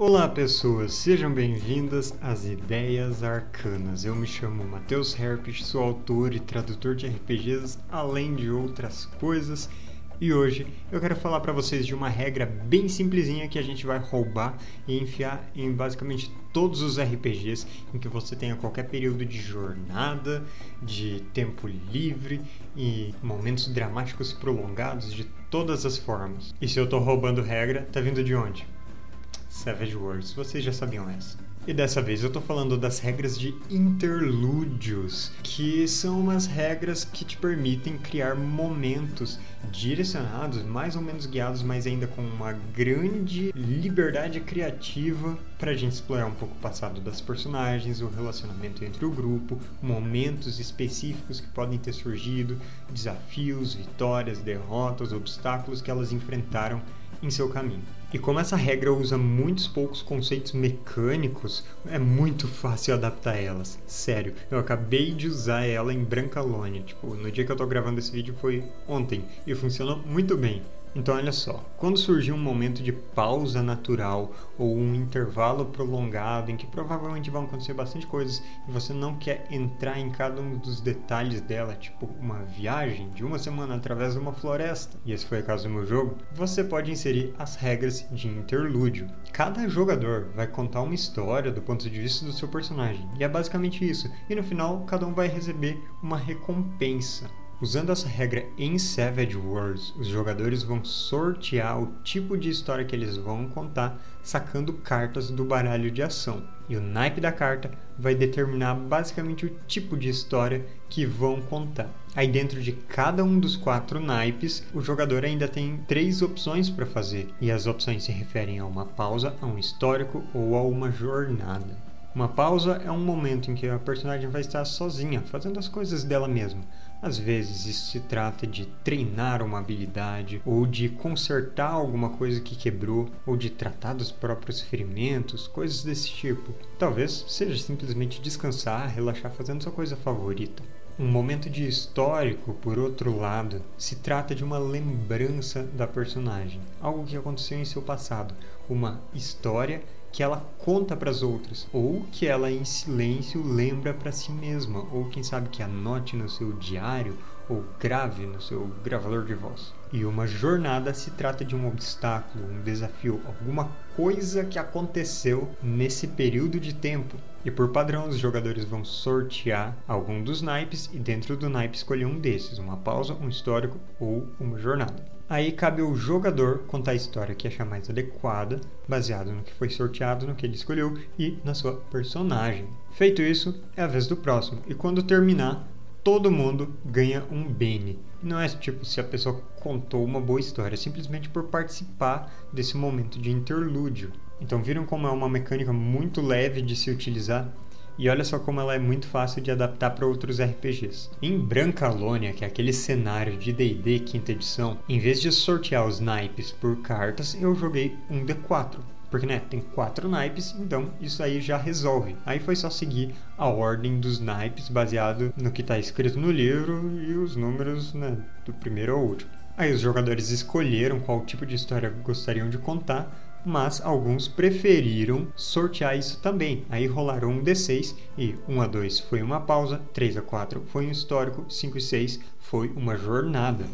Olá pessoas, sejam bem-vindas às Ideias Arcanas. Eu me chamo Matheus Herpes, sou autor e tradutor de RPGs, além de outras coisas. E hoje eu quero falar para vocês de uma regra bem simplesinha que a gente vai roubar e enfiar em basicamente todos os RPGs em que você tenha qualquer período de jornada, de tempo livre e momentos dramáticos prolongados de todas as formas. E se eu tô roubando regra, tá vindo de onde? Savage Worlds, vocês já sabiam essa. E dessa vez eu tô falando das regras de interlúdios, que são umas regras que te permitem criar momentos direcionados, mais ou menos guiados, mas ainda com uma grande liberdade criativa para a gente explorar um pouco o passado das personagens, o relacionamento entre o grupo, momentos específicos que podem ter surgido, desafios, vitórias, derrotas, obstáculos que elas enfrentaram em seu caminho. E como essa regra usa muitos poucos conceitos mecânicos, é muito fácil adaptar elas. Sério, eu acabei de usar ela em Brancalônia. Tipo, no dia que eu tô gravando esse vídeo foi ontem e funcionou muito bem. Então, olha só: quando surgir um momento de pausa natural ou um intervalo prolongado em que provavelmente vão acontecer bastante coisas e você não quer entrar em cada um dos detalhes dela, tipo uma viagem de uma semana através de uma floresta, e esse foi o caso do meu jogo, você pode inserir as regras de interlúdio. Cada jogador vai contar uma história do ponto de vista do seu personagem, e é basicamente isso. E no final, cada um vai receber uma recompensa. Usando essa regra em Savage Worlds, os jogadores vão sortear o tipo de história que eles vão contar sacando cartas do baralho de ação. E o naipe da carta vai determinar basicamente o tipo de história que vão contar. Aí dentro de cada um dos quatro naipes, o jogador ainda tem três opções para fazer. E as opções se referem a uma pausa, a um histórico ou a uma jornada. Uma pausa é um momento em que a personagem vai estar sozinha, fazendo as coisas dela mesma. Às vezes isso se trata de treinar uma habilidade, ou de consertar alguma coisa que quebrou, ou de tratar dos próprios ferimentos, coisas desse tipo. Talvez seja simplesmente descansar, relaxar fazendo sua coisa favorita. Um momento de histórico, por outro lado, se trata de uma lembrança da personagem, algo que aconteceu em seu passado, uma história que ela conta para as outras, ou que ela em silêncio lembra para si mesma, ou quem sabe que anote no seu diário ou grave no seu gravador de voz. E uma jornada se trata de um obstáculo, um desafio, alguma coisa que aconteceu nesse período de tempo. E por padrão, os jogadores vão sortear algum dos naipes e dentro do naipe escolher um desses, uma pausa, um histórico ou uma jornada. Aí cabe ao jogador contar a história que achar mais adequada, baseado no que foi sorteado, no que ele escolheu e na sua personagem. Feito isso, é a vez do próximo. E quando terminar, todo mundo ganha um Bene. Não é tipo se a pessoa contou uma boa história, é simplesmente por participar desse momento de interlúdio. Então viram como é uma mecânica muito leve de se utilizar? E olha só como ela é muito fácil de adaptar para outros RPGs. Em Brancalônia, que é aquele cenário de D&D quinta edição, em vez de sortear os naipes por cartas, eu joguei um D4. Porque, né, tem quatro naipes, então isso aí já resolve. Aí foi só seguir a ordem dos naipes baseado no que está escrito no livro e os números, né, do primeiro ao último. Aí os jogadores escolheram qual tipo de história gostariam de contar, mas alguns preferiram sortear isso também. Aí rolaram um D6 e 1 a 2 foi uma pausa, 3 a 4 foi um histórico, 5 e 6 foi uma jornada.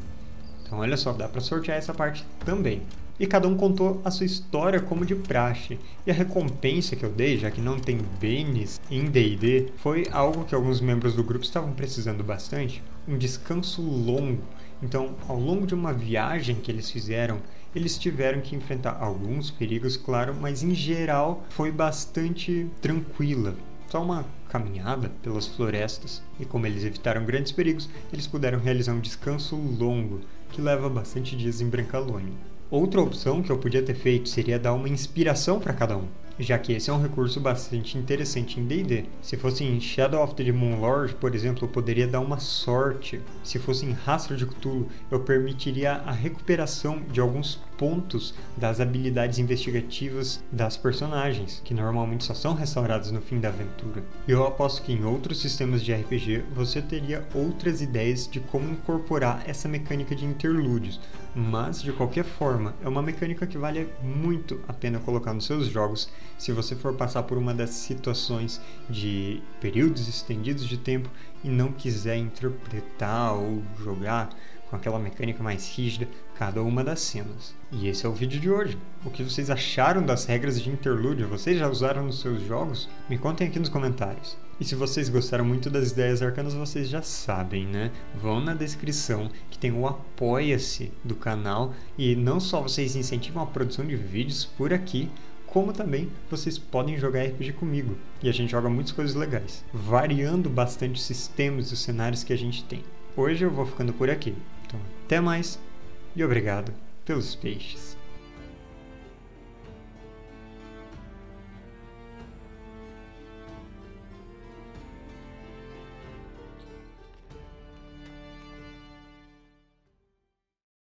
Então olha só, dá para sortear essa parte também e cada um contou a sua história como de praxe. E a recompensa que eu dei, já que não tem benes em D&D, foi algo que alguns membros do grupo estavam precisando bastante, um descanso longo. Então, ao longo de uma viagem que eles fizeram, eles tiveram que enfrentar alguns perigos, claro, mas em geral foi bastante tranquila. Só uma caminhada pelas florestas, e como eles evitaram grandes perigos, eles puderam realizar um descanso longo, que leva bastante dias em Brancalônia. Outra opção que eu podia ter feito seria dar uma inspiração para cada um. Já que esse é um recurso bastante interessante em D&D. Se fosse em Shadow of the Demon Lord, por exemplo, eu poderia dar uma sorte. Se fosse em Rastro de Cthulhu, eu permitiria a recuperação de alguns pontos das habilidades investigativas das personagens, que normalmente só são restauradas no fim da aventura. Eu aposto que em outros sistemas de RPG você teria outras ideias de como incorporar essa mecânica de interlúdios, mas de qualquer forma, é uma mecânica que vale muito a pena colocar nos seus jogos se você for passar por uma dessas situações de períodos estendidos de tempo e não quiser interpretar ou jogar com aquela mecânica mais rígida cada uma das cenas. E esse é o vídeo de hoje. O que vocês acharam das regras de interlúdio? Vocês já usaram nos seus jogos? Me contem aqui nos comentários. E se vocês gostaram muito das ideias arcanas, vocês já sabem, né? Vão na descrição que tem o apoia-se do canal e não só vocês incentivam a produção de vídeos por aqui, como também vocês podem jogar RPG comigo. E a gente joga muitas coisas legais, variando bastante os sistemas e os cenários que a gente tem. Hoje eu vou ficando por aqui. Então, até mais e obrigado pelos peixes.